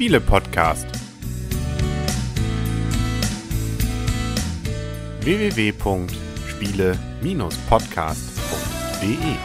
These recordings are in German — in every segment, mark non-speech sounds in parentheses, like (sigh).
Spiele-Podcast. www.spiele-podcast.de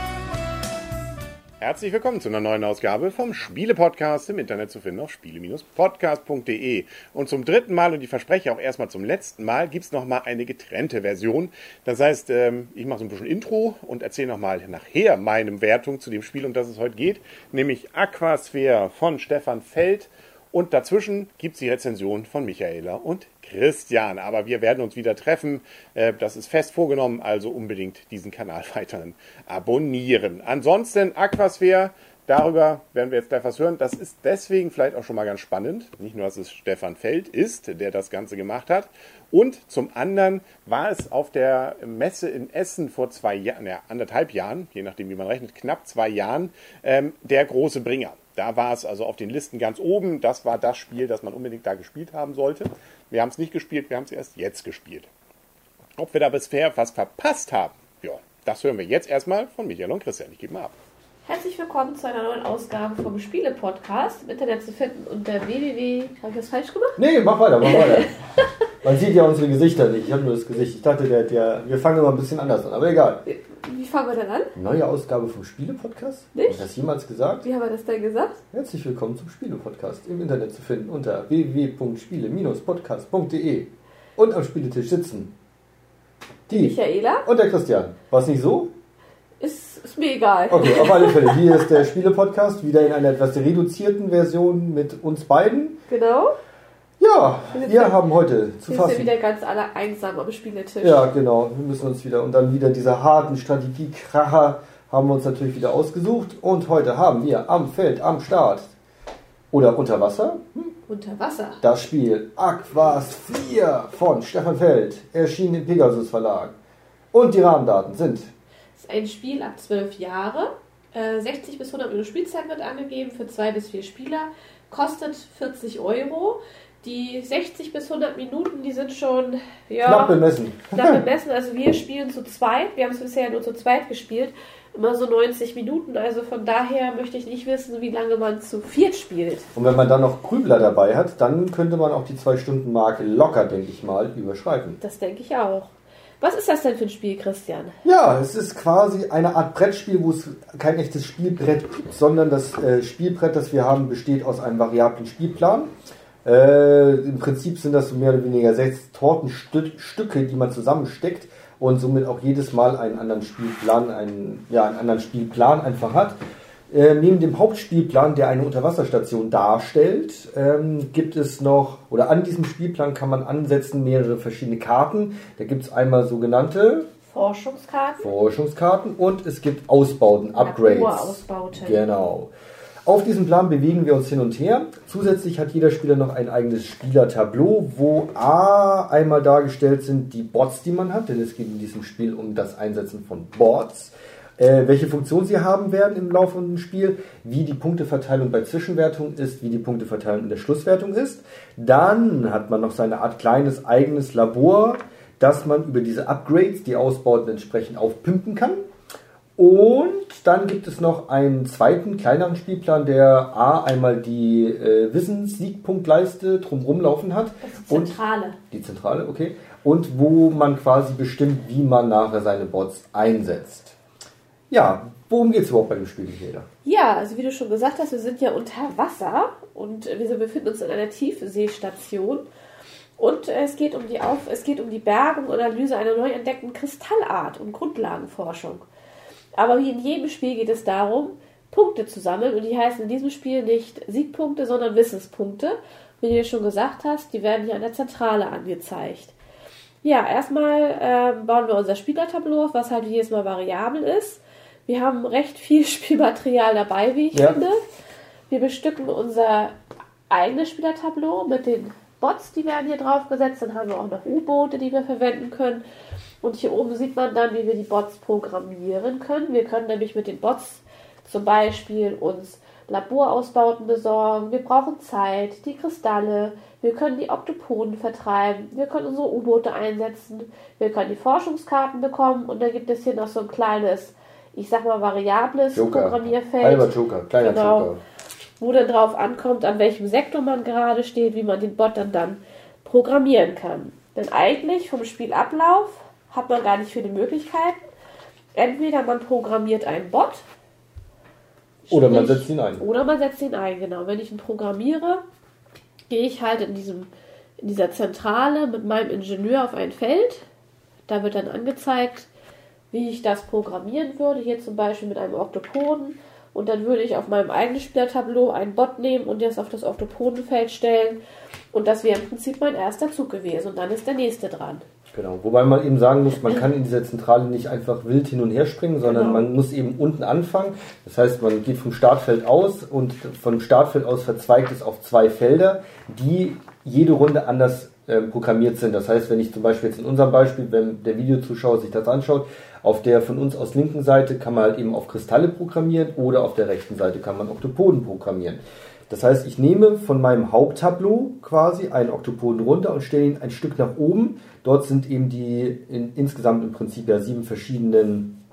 Herzlich willkommen zu einer neuen Ausgabe vom Spiele-Podcast im Internet zu finden auf spiele-podcast.de. Und zum dritten Mal, und ich verspreche auch erstmal zum letzten Mal, gibt es nochmal eine getrennte Version. Das heißt, ähm, ich mache so ein bisschen Intro und erzähle nochmal nachher meine Wertung zu dem Spiel, um das es heute geht, nämlich Aquasphere von Stefan Feld. Und dazwischen gibt es die Rezension von Michaela und Christian. Aber wir werden uns wieder treffen. Äh, das ist fest vorgenommen, also unbedingt diesen Kanal (laughs) weiterhin abonnieren. Ansonsten Aquasphere, darüber werden wir jetzt gleich was hören. Das ist deswegen vielleicht auch schon mal ganz spannend. Nicht nur, dass es Stefan Feld ist, der das Ganze gemacht hat. Und zum anderen war es auf der Messe in Essen vor zwei Jahren, ja, anderthalb Jahren, je nachdem wie man rechnet, knapp zwei Jahren, ähm, der große Bringer. Da war es also auf den Listen ganz oben. Das war das Spiel, das man unbedingt da gespielt haben sollte. Wir haben es nicht gespielt, wir haben es erst jetzt gespielt. Ob wir da bisher was verpasst haben, ja, das hören wir jetzt erstmal von Michael und Christian. Ich gebe mal ab. Herzlich willkommen zu einer neuen Ausgabe vom Spiele-Podcast im Internet zu finden unter www. Habe ich das falsch gemacht? Nee, mach weiter, mach weiter. (laughs) Man sieht ja unsere Gesichter nicht. Ich habe nur das Gesicht. Ich dachte, der, der, wir fangen immer ein bisschen anders an, aber egal. Wie fangen wir denn an? Neue Ausgabe vom Spiele-Podcast? Nicht? Ich das jemals gesagt? Wie haben wir das denn gesagt? Herzlich willkommen zum Spiele-Podcast im Internet zu finden unter www.spiele-podcast.de und am Spieletisch sitzen. Die Michaela? und der Christian. War es nicht so? Ist, ist mir egal. Okay, auf alle Fälle. (laughs) Hier ist der Spiele-Podcast, wieder in einer etwas reduzierten Version mit uns beiden. Genau. Ja, wir sind- haben heute zu Wir sind fassen. wieder ganz alle einsam am Spieletisch. Ja, genau. Wir müssen uns wieder und dann wieder diese harten Strategiekracher haben wir uns natürlich wieder ausgesucht. Und heute haben wir am Feld, am Start oder unter Wasser Unter Wasser. das Spiel Aquas 4 von Stefan Feld, erschienen im Pegasus Verlag. Und die Rahmendaten sind Das ist ein Spiel ab 12 Jahre. Äh, 60 bis 100 Minuten Spielzeit wird angegeben für zwei bis vier Spieler. Kostet 40 Euro. Die 60 bis 100 Minuten, die sind schon ja, knapp bemessen. knapp (laughs) bemessen. Also wir spielen zu zweit. Wir haben es bisher nur zu zweit gespielt. Immer so 90 Minuten. Also von daher möchte ich nicht wissen, wie lange man zu viert spielt. Und wenn man dann noch Grübler dabei hat, dann könnte man auch die 2-Stunden-Marke locker, denke ich mal, überschreiten. Das denke ich auch. Was ist das denn für ein Spiel, Christian? Ja, es ist quasi eine Art Brettspiel, wo es kein echtes Spielbrett gibt, sondern das äh, Spielbrett, das wir haben, besteht aus einem variablen Spielplan. Äh, Im Prinzip sind das so mehr oder weniger sechs Tortenstücke, die man zusammensteckt und somit auch jedes Mal einen anderen Spielplan, einen, ja, einen anderen Spielplan einfach hat. Äh, neben dem Hauptspielplan, der eine Unterwasserstation darstellt, ähm, gibt es noch, oder an diesem Spielplan kann man ansetzen mehrere verschiedene Karten. Da gibt es einmal sogenannte Forschungskarten. Forschungskarten und es gibt Ausbauten, Upgrades. Genau. Auf diesem Plan bewegen wir uns hin und her. Zusätzlich hat jeder Spieler noch ein eigenes Spielertableau, wo A einmal dargestellt sind die Bots, die man hat, denn es geht in diesem Spiel um das Einsetzen von Bots. Äh, welche Funktion sie haben werden im laufenden Spiel, wie die Punkteverteilung bei Zwischenwertung ist, wie die Punkteverteilung in der Schlusswertung ist. Dann hat man noch seine Art kleines eigenes Labor, das man über diese Upgrades, die Ausbauten entsprechend aufpimpen kann. Und dann gibt es noch einen zweiten, kleineren Spielplan, der A einmal die äh, Wissenssiegpunktleiste drumherum laufen hat. Und Zentrale. die Zentrale, okay. Und wo man quasi bestimmt, wie man nachher seine Bots einsetzt. Ja, worum geht es überhaupt bei dem Spiel, Michaela? Ja, also wie du schon gesagt hast, wir sind ja unter Wasser und wir befinden uns in einer Tiefseestation. Und es geht um die Auf es geht um die Bergung und Analyse einer neu entdeckten Kristallart und Grundlagenforschung. Aber wie in jedem Spiel geht es darum, Punkte zu sammeln. Und die heißen in diesem Spiel nicht Siegpunkte, sondern Wissenspunkte. Wie du ja schon gesagt hast, die werden hier an der Zentrale angezeigt. Ja, erstmal ähm, bauen wir unser Spielertableau auf, was halt jedes Mal variabel ist. Wir haben recht viel (laughs) Spielmaterial dabei, wie ich Ja. finde. Wir bestücken unser eigenes Spielertableau mit den Bots, die werden hier drauf gesetzt. Dann haben wir auch noch U-Boote, die wir verwenden können. Und hier oben sieht man dann, wie wir die Bots programmieren können. Wir können nämlich mit den Bots zum Beispiel uns Laborausbauten besorgen. Wir brauchen Zeit, die Kristalle. Wir können die Oktopoden vertreiben. Wir können unsere U-Boote einsetzen. Wir können die Forschungskarten bekommen. Und dann gibt es hier noch so ein kleines, ich sag mal, variables Joker. Programmierfeld. Halber Joker, kleiner Genau. Joker. wo dann drauf ankommt, an welchem Sektor man gerade steht, wie man den Bot dann dann programmieren kann. Denn eigentlich vom Spielablauf hat man gar nicht viele Möglichkeiten. Entweder man programmiert einen Bot. Oder man setzt ihn ein. Oder man setzt ihn ein, genau. Wenn ich ihn programmiere, gehe ich halt in, diesem, in dieser Zentrale mit meinem Ingenieur auf ein Feld. Da wird dann angezeigt, wie ich das programmieren würde. Hier zum Beispiel mit einem Oktopoden. Und dann würde ich auf meinem eigenen Spielertableau einen Bot nehmen und das auf das Oktopodenfeld stellen. Und das wäre im Prinzip mein erster Zug gewesen. Und dann ist der nächste dran. Genau, wobei man eben sagen muss, man kann in dieser Zentrale nicht einfach wild hin und her springen, sondern Genau. man muss eben unten anfangen. Das heißt, man geht vom Startfeld aus und vom Startfeld aus verzweigt es auf zwei Felder, die jede Runde anders äh, programmiert sind. Das heißt, wenn ich zum Beispiel jetzt in unserem Beispiel, wenn der Videozuschauer sich das anschaut, auf der von uns aus linken Seite kann man halt eben auf Kristalle programmieren oder auf der rechten Seite kann man Oktopoden programmieren. Das heißt, ich nehme von meinem Haupttableau quasi einen Oktopoden runter und stelle ihn ein Stück nach oben. Dort sind eben die in, insgesamt im Prinzip ja sieben verschiedenen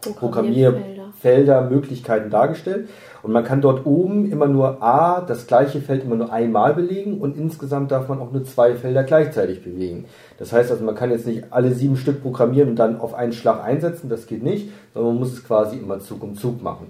Programmierfelder, Möglichkeiten dargestellt. Und man kann dort oben immer nur A, das gleiche Feld immer nur einmal belegen und insgesamt darf man auch nur zwei Felder gleichzeitig bewegen. Das heißt also, man kann jetzt nicht alle sieben Stück programmieren und dann auf einen Schlag einsetzen, das geht nicht, sondern man muss es quasi immer Zug um Zug machen.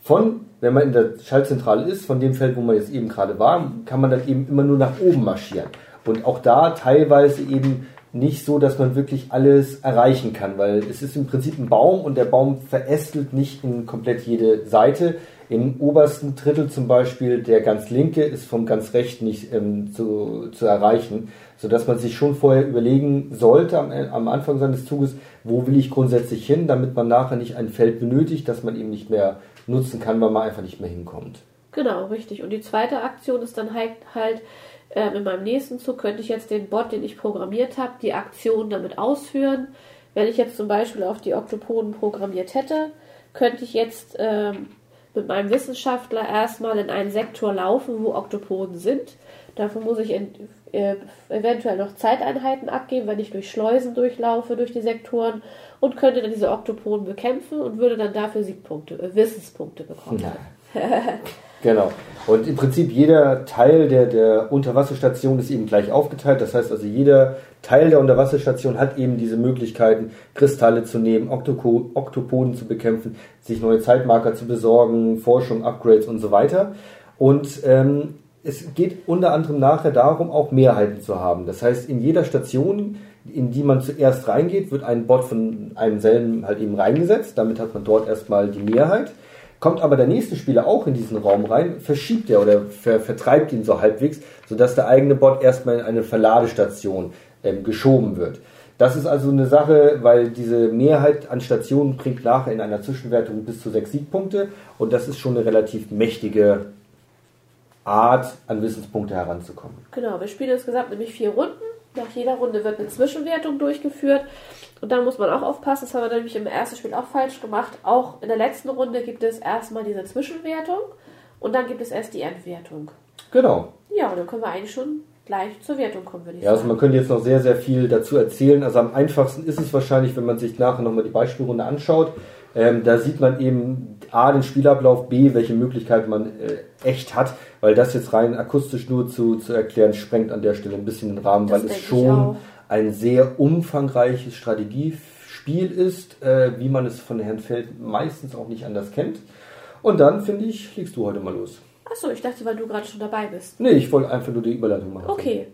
Von, wenn man in der Schaltzentrale ist, von dem Feld, wo man jetzt eben gerade war, kann man dann eben immer nur nach oben marschieren. Und auch da teilweise eben nicht so, dass man wirklich alles erreichen kann, weil es ist im Prinzip ein Baum und der Baum verästelt nicht in komplett jede Seite. Im obersten Drittel zum Beispiel, der ganz linke, ist vom ganz rechten nicht ähm, zu, zu erreichen, sodass man sich schon vorher überlegen sollte am, am Anfang seines Zuges, wo will ich grundsätzlich hin, damit man nachher nicht ein Feld benötigt, das man eben nicht mehr nutzen kann, weil man einfach nicht mehr hinkommt. Genau, richtig. Und die zweite Aktion ist dann halt, halt ähm, in meinem nächsten Zug könnte ich jetzt den Bot, den ich programmiert habe, die Aktion damit ausführen. Wenn ich jetzt zum Beispiel auf die Oktopoden programmiert hätte, könnte ich jetzt ähm, mit meinem Wissenschaftler erstmal in einen Sektor laufen, wo Oktopoden sind. Dafür muss ich in, äh, eventuell noch Zeiteinheiten abgeben, wenn ich durch Schleusen durchlaufe, durch die Sektoren und könnte dann diese Oktopoden bekämpfen und würde dann dafür Siegpunkte, äh, Wissenspunkte bekommen. (laughs) Genau. Und im Prinzip jeder Teil der, der Unterwasserstation ist eben gleich aufgeteilt. Das heißt also, jeder Teil der Unterwasserstation hat eben diese Möglichkeiten, Kristalle zu nehmen, Oktoko Oktopoden zu bekämpfen, sich neue Zeitmarker zu besorgen, Forschung, Upgrades und so weiter. Und ähm, es geht unter anderem nachher darum, auch Mehrheiten zu haben. Das heißt, in jeder Station, in die man zuerst reingeht, wird ein Bot von einem selben halt eben reingesetzt. Damit hat man dort erstmal die Mehrheit. Kommt aber der nächste Spieler auch in diesen Raum rein, verschiebt er oder ver vertreibt ihn so halbwegs, sodass der eigene Bot erstmal in eine Verladestation ähm, geschoben wird. Das ist also eine Sache, weil diese Mehrheit an Stationen bringt nachher in einer Zwischenwertung bis zu sechs Siegpunkte und das ist schon eine relativ mächtige Art, an Wissenspunkte heranzukommen. Genau, wir spielen insgesamt nämlich vier Runden. Nach jeder Runde wird eine Zwischenwertung durchgeführt. Und da muss man auch aufpassen, das haben wir nämlich im ersten Spiel auch falsch gemacht. Auch in der letzten Runde gibt es erstmal diese Zwischenwertung und dann gibt es erst die Endwertung. Genau. Ja, und dann können wir eigentlich schon gleich zur Wertung kommen, würde ich Ja, also sagen. man könnte jetzt noch sehr, sehr viel dazu erzählen. Also am einfachsten ist es wahrscheinlich, wenn man sich nachher nochmal die Beispielrunde anschaut. Ähm, da sieht man eben A, den Spielablauf, B, welche Möglichkeiten man äh, echt hat, weil das jetzt rein akustisch nur zu, zu erklären, sprengt an der Stelle ein bisschen den Rahmen, Das weil es schon. Ein sehr umfangreiches Strategiespiel ist, äh, wie man es von Herrn Feld meistens auch nicht anders kennt. Und dann, finde ich, legst du heute mal los. Achso, ich dachte, weil du gerade schon dabei bist. Nee, ich wollte einfach nur die Überleitung machen. Okay.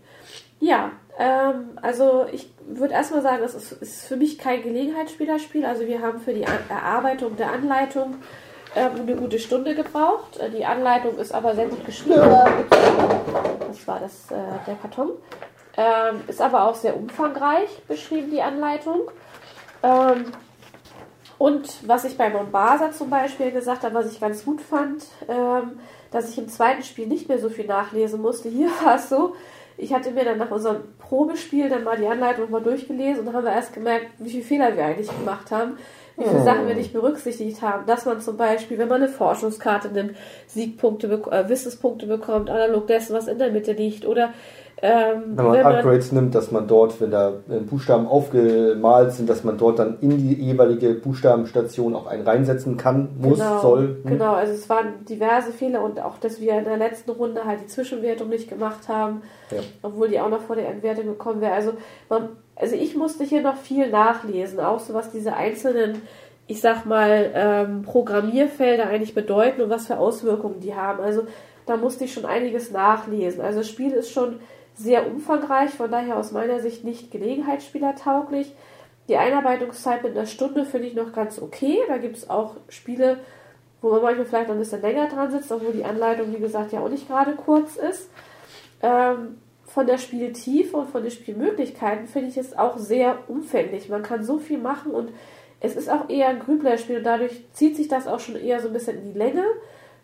Ja, ähm, also ich würde erstmal sagen, das ist, ist für mich kein Gelegenheitsspielerspiel. Also wir haben für die Erarbeitung der Anleitung ähm, eine gute Stunde gebraucht. Äh, Die Anleitung ist aber sehr gut geschrieben. Das war das, äh, der Karton. Ähm, ist aber auch sehr umfangreich beschrieben, die Anleitung. Ähm, und was ich bei Mombasa zum Beispiel gesagt habe, was ich ganz gut fand, ähm, dass ich im zweiten Spiel nicht mehr so viel nachlesen musste. (laughs) Hier war es so, ich hatte mir dann nach unserem Probespiel dann mal die Anleitung mal durchgelesen und haben wir erst gemerkt, wie viele Fehler wir eigentlich gemacht haben, wie viele Oh. Sachen wir nicht berücksichtigt haben. Dass man zum Beispiel, wenn man eine Forschungskarte nimmt, Siegpunkte, äh, Wissenspunkte bekommt, analog dessen, was in der Mitte liegt. Oder Ähm, wenn man Upgrades nimmt, dass man dort, wenn da äh, Buchstaben aufgemalt sind, dass man dort dann in die jeweilige Buchstabenstation auch einen reinsetzen kann, muss, genau, soll. Hm? Genau, also es waren diverse Fehler und auch, dass wir in der letzten Runde halt die Zwischenwertung nicht gemacht haben, ja. obwohl die auch noch vor der Entwertung gekommen wäre. Also, man, also ich musste hier noch viel nachlesen, auch so was diese einzelnen ich sag mal, ähm, Programmierfelder eigentlich bedeuten und was für Auswirkungen die haben. Also da musste ich schon einiges nachlesen. Also das Spiel ist schon sehr umfangreich, von daher aus meiner Sicht nicht gelegenheitsspielertauglich. Die Einarbeitungszeit mit einer Stunde finde ich noch ganz okay. Da gibt es auch Spiele, wo man manchmal vielleicht noch ein bisschen länger dran sitzt, obwohl die Anleitung, wie gesagt, ja auch nicht gerade kurz ist. Ähm, von der Spieltiefe und von den Spielmöglichkeiten finde ich es auch sehr umfänglich. Man kann so viel machen und es ist auch eher ein Grüblerspiel und dadurch zieht sich das auch schon eher so ein bisschen in die Länge.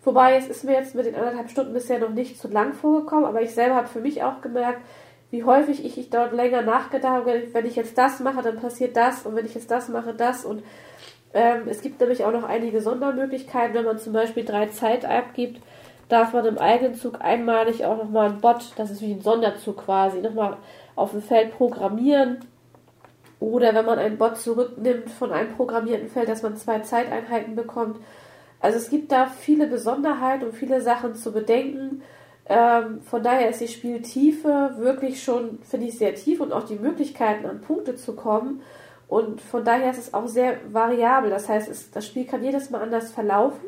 Wobei es ist mir jetzt mit den anderthalb Stunden bisher noch nicht zu lang vorgekommen, aber ich selber habe für mich auch gemerkt, wie häufig ich, ich dort länger nachgedacht habe, wenn ich jetzt das mache, dann passiert das. Und wenn ich jetzt das mache, das. Und ähm, es gibt nämlich auch noch einige Sondermöglichkeiten, wenn man zum Beispiel drei Zeit abgibt, darf man im eigenen Zug einmalig auch nochmal einen Bot, das ist wie ein Sonderzug quasi, nochmal auf dem Feld programmieren. Oder wenn man einen Bot zurücknimmt von einem programmierten Feld, dass man zwei Zeiteinheiten bekommt. Also es gibt da viele Besonderheiten und viele Sachen zu bedenken. Ähm, von daher ist die Spieltiefe wirklich schon, finde ich, sehr tief und auch die Möglichkeiten, an Punkte zu kommen. Und von daher ist es auch sehr variabel. Das heißt, es, das Spiel kann jedes Mal anders verlaufen.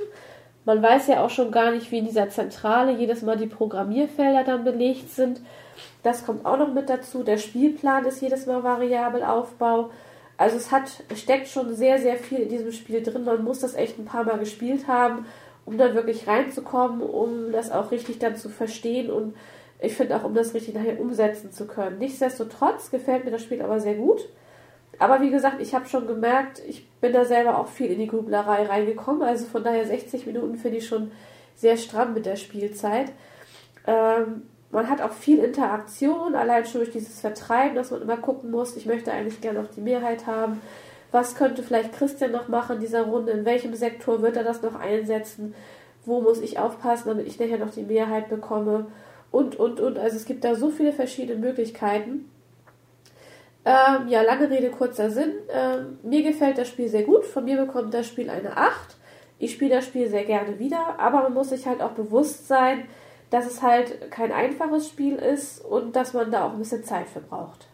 Man weiß ja auch schon gar nicht, wie in dieser Zentrale jedes Mal die Programmierfelder dann belegt sind. Das kommt auch noch mit dazu. Der Spielplan ist jedes Mal variabel Aufbau. Also es hat, steckt schon sehr, sehr viel in diesem Spiel drin. Man muss das echt ein paar Mal gespielt haben, um dann wirklich reinzukommen, um das auch richtig dann zu verstehen und ich finde auch, um das richtig nachher umsetzen zu können. Nichtsdestotrotz gefällt mir das Spiel aber sehr gut. Aber wie gesagt, ich habe schon gemerkt, ich bin da selber auch viel in die Grüblerei reingekommen. Also von daher 60 Minuten finde ich schon sehr stramm mit der Spielzeit. Ähm, man hat auch viel Interaktion, allein schon durch dieses Vertreiben, dass man immer gucken muss, ich möchte eigentlich gerne noch die Mehrheit haben. Was könnte vielleicht Christian noch machen in dieser Runde? In welchem Sektor wird er das noch einsetzen? Wo muss ich aufpassen, damit ich nachher noch die Mehrheit bekomme? Und, und, und. Also es gibt da so viele verschiedene Möglichkeiten. Ähm, ja, lange Rede, kurzer Sinn. Ähm, mir gefällt das Spiel sehr gut. Von mir bekommt das Spiel eine 8. Ich spiele das Spiel sehr gerne wieder, aber man muss sich halt auch bewusst sein, dass es halt kein einfaches Spiel ist und dass man da auch ein bisschen Zeit für braucht.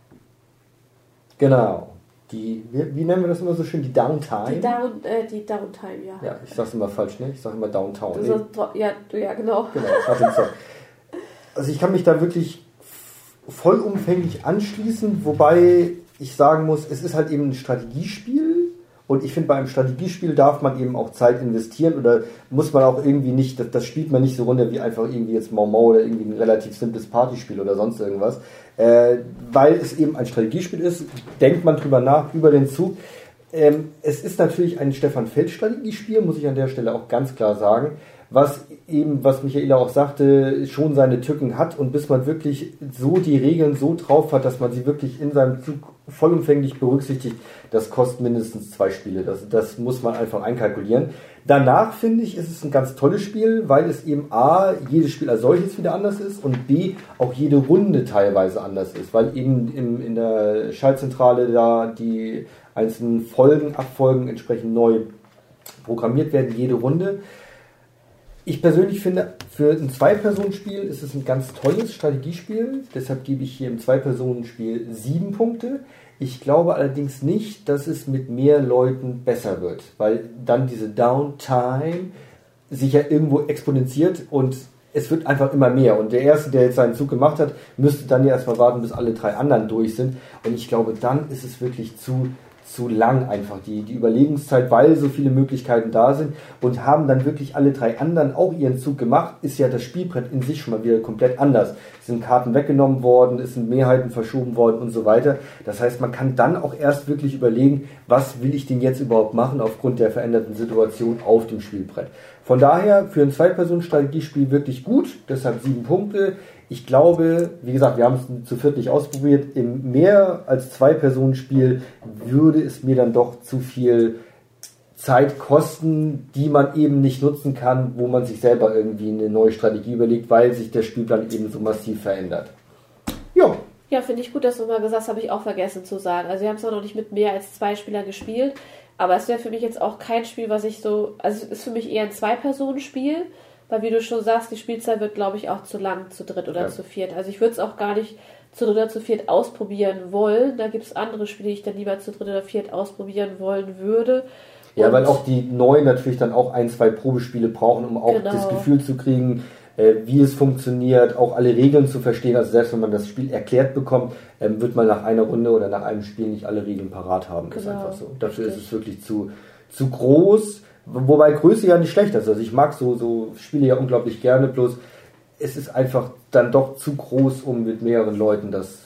Genau. Die, wie, wie nennen wir das immer so schön? Die Downtime? Die, Down, äh, die Downtime, ja. Ja, ich sag's immer falsch, ne? Ich sag immer Downtown. Nee. ja, ja, genau. genau also ich kann mich da wirklich vollumfänglich anschließen, wobei ich sagen muss, es ist halt eben ein Strategiespiel und ich finde, bei einem Strategiespiel darf man eben auch Zeit investieren oder muss man auch irgendwie nicht, das, das spielt man nicht so runter wie einfach irgendwie jetzt Mau Mau oder irgendwie ein relativ simples Partyspiel oder sonst irgendwas. Äh, weil es eben ein Strategiespiel ist, denkt man drüber nach, über den Zug. Ähm, es ist natürlich ein Stefan Feld Strategiespiel, muss ich an der Stelle auch ganz klar sagen was eben, was Michaela auch sagte, schon seine Tücken hat und bis man wirklich so die Regeln so drauf hat, dass man sie wirklich in seinem Zug vollumfänglich berücksichtigt, das kostet mindestens zwei Spiele. Das, das muss man einfach einkalkulieren. Danach finde ich, ist es ein ganz tolles Spiel, weil es eben A, jedes Spiel als solches wieder anders ist und B, auch jede Runde teilweise anders ist, weil eben im, in der Schaltzentrale da die einzelnen Folgen, Abfolgen entsprechend neu programmiert werden, jede Runde. Ich persönlich finde, für ein Zwei-Personen-Spiel ist es ein ganz tolles Strategiespiel. Deshalb gebe ich hier im Zwei-Personen-Spiel sieben Punkte. Ich glaube allerdings nicht, dass es mit mehr Leuten besser wird, weil dann diese Downtime sich ja irgendwo exponentiert und es wird einfach immer mehr. Und der Erste, der jetzt seinen Zug gemacht hat, müsste dann ja erstmal warten, bis alle drei anderen durch sind. Und ich glaube, dann ist es wirklich zu zu lang einfach, die, die Überlegungszeit, weil so viele Möglichkeiten da sind und haben dann wirklich alle drei anderen auch ihren Zug gemacht, ist ja das Spielbrett in sich schon mal wieder komplett anders. Es sind Karten weggenommen worden, es sind Mehrheiten verschoben worden und so weiter. Das heißt, man kann dann auch erst wirklich überlegen, was will ich denn jetzt überhaupt machen aufgrund der veränderten Situation auf dem Spielbrett. Von daher für ein Zwei-Personen-Strategiespiel wirklich gut, deshalb sieben Punkte. Ich glaube, wie gesagt, wir haben es zu viert nicht ausprobiert. Im mehr als zwei Personen Spiel würde es mir dann doch zu viel Zeit kosten, die man eben nicht nutzen kann, wo man sich selber irgendwie eine neue Strategie überlegt, weil sich der Spielplan eben so massiv verändert. Ja, finde ich gut, dass du mal gesagt hast, habe ich auch vergessen zu sagen. Also wir haben es noch nicht mit mehr als zwei Spielern gespielt, aber es wäre für mich jetzt auch kein Spiel, was ich so, also es ist für mich eher ein Zwei-Personen-Spiel, weil wie du schon sagst, die Spielzeit wird, glaube ich, auch zu lang, zu dritt oder ja. zu viert. Also ich würde es auch gar nicht zu dritt oder zu viert ausprobieren wollen. Da gibt es andere Spiele, die ich dann lieber zu dritt oder viert ausprobieren wollen würde. Ja, Und weil auch die neuen natürlich dann auch ein, zwei Probespiele brauchen, um auch genau. das Gefühl zu kriegen, äh, wie es funktioniert, auch alle Regeln zu verstehen. Also selbst wenn man das Spiel erklärt bekommt, ähm, wird man nach einer Runde oder nach einem Spiel nicht alle Regeln parat haben. Genau. Ist einfach so. Dafür Richtig. ist es wirklich zu, zu groß. Wobei Größe ja nicht schlecht ist. Also ich mag so, so Spiele ja unglaublich gerne, bloß es ist einfach dann doch zu groß, um mit mehreren Leuten das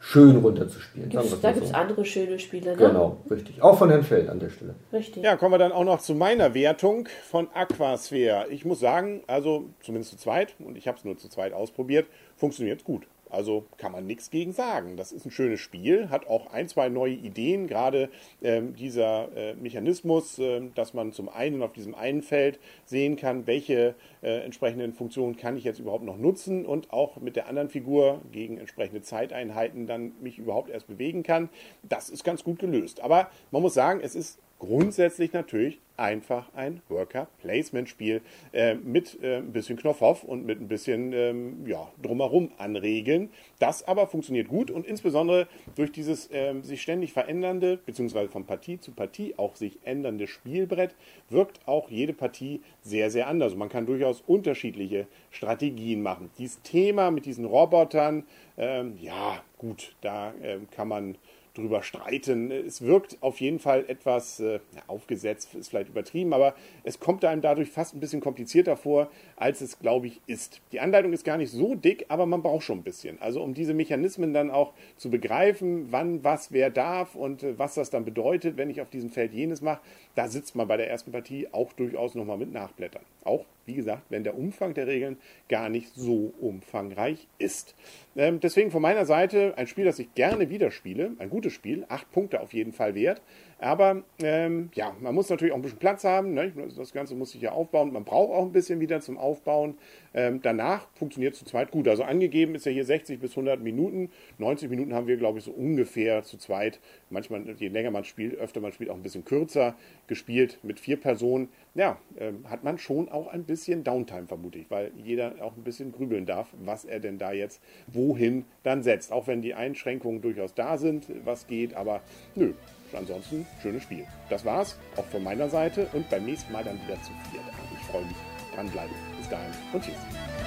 schön runterzuspielen. Gibt's, da gibt es so. andere schöne Spiele, ne? Genau, richtig. Auch von Herrn Feld an der Stelle. Richtig. Ja, kommen wir dann auch noch zu meiner Wertung von Aquasphere. Ich muss sagen, also zumindest zu zweit, und ich habe es nur zu zweit ausprobiert, funktioniert gut. Also kann man nichts gegen sagen. Das ist ein schönes Spiel, hat auch ein, zwei neue Ideen, gerade ähm, dieser äh, Mechanismus, äh, dass man zum einen auf diesem einen Feld sehen kann, welche äh, entsprechenden Funktionen kann ich jetzt überhaupt noch nutzen und auch mit der anderen Figur gegen entsprechende Zeiteinheiten dann mich überhaupt erst bewegen kann. Das ist ganz gut gelöst. Aber man muss sagen, es ist grundsätzlich natürlich einfach ein Worker-Placement-Spiel äh, mit äh, ein bisschen Knopfhoff und mit ein bisschen ähm, ja, drumherum anregeln. Das aber funktioniert gut und insbesondere durch dieses äh, sich ständig verändernde, beziehungsweise von Partie zu Partie auch sich ändernde Spielbrett, wirkt auch jede Partie sehr, sehr anders. Man kann durchaus unterschiedliche Strategien machen. Dieses Thema mit diesen Robotern, ähm, ja, gut, da ähm, kann man drüber streiten. Es wirkt auf jeden Fall etwas äh, aufgesetzt, ist vielleicht übertrieben, aber es kommt einem dadurch fast ein bisschen komplizierter vor, als es, glaube ich, ist. Die Anleitung ist gar nicht so dick, aber man braucht schon ein bisschen. Also um diese Mechanismen dann auch zu begreifen, wann was wer darf und äh, was das dann bedeutet, wenn ich auf diesem Feld jenes mache, da sitzt man bei der ersten Partie auch durchaus nochmal mit Nachblättern. Auch wie gesagt, wenn der Umfang der Regeln gar nicht so umfangreich ist. Ähm, deswegen von meiner Seite ein Spiel, das ich gerne wieder spiele, ein gutes Spiel, acht Punkte auf jeden Fall wert. Aber ähm, ja, man muss natürlich auch ein bisschen Platz haben. Ne? Das Ganze muss sich ja aufbauen. Man braucht auch ein bisschen wieder zum Aufbauen. Ähm, danach funktioniert zu zweit gut. Also angegeben ist ja hier 60 bis 100 Minuten. 90 Minuten haben wir, glaube ich, so ungefähr zu zweit. Manchmal, je länger man spielt, öfter man spielt, auch ein bisschen kürzer gespielt mit vier Personen. Ja, ähm, hat man schon auch ein bisschen Downtime, vermute ich, weil jeder auch ein bisschen grübeln darf, was er denn da jetzt wohin dann setzt. Auch wenn die Einschränkungen durchaus da sind, was geht, aber nö, ansonsten schönes Spiel. Das war's, auch von meiner Seite und beim nächsten Mal dann wieder zu viert. Ich freue mich. Dranbleiben. Bis dahin und tschüss.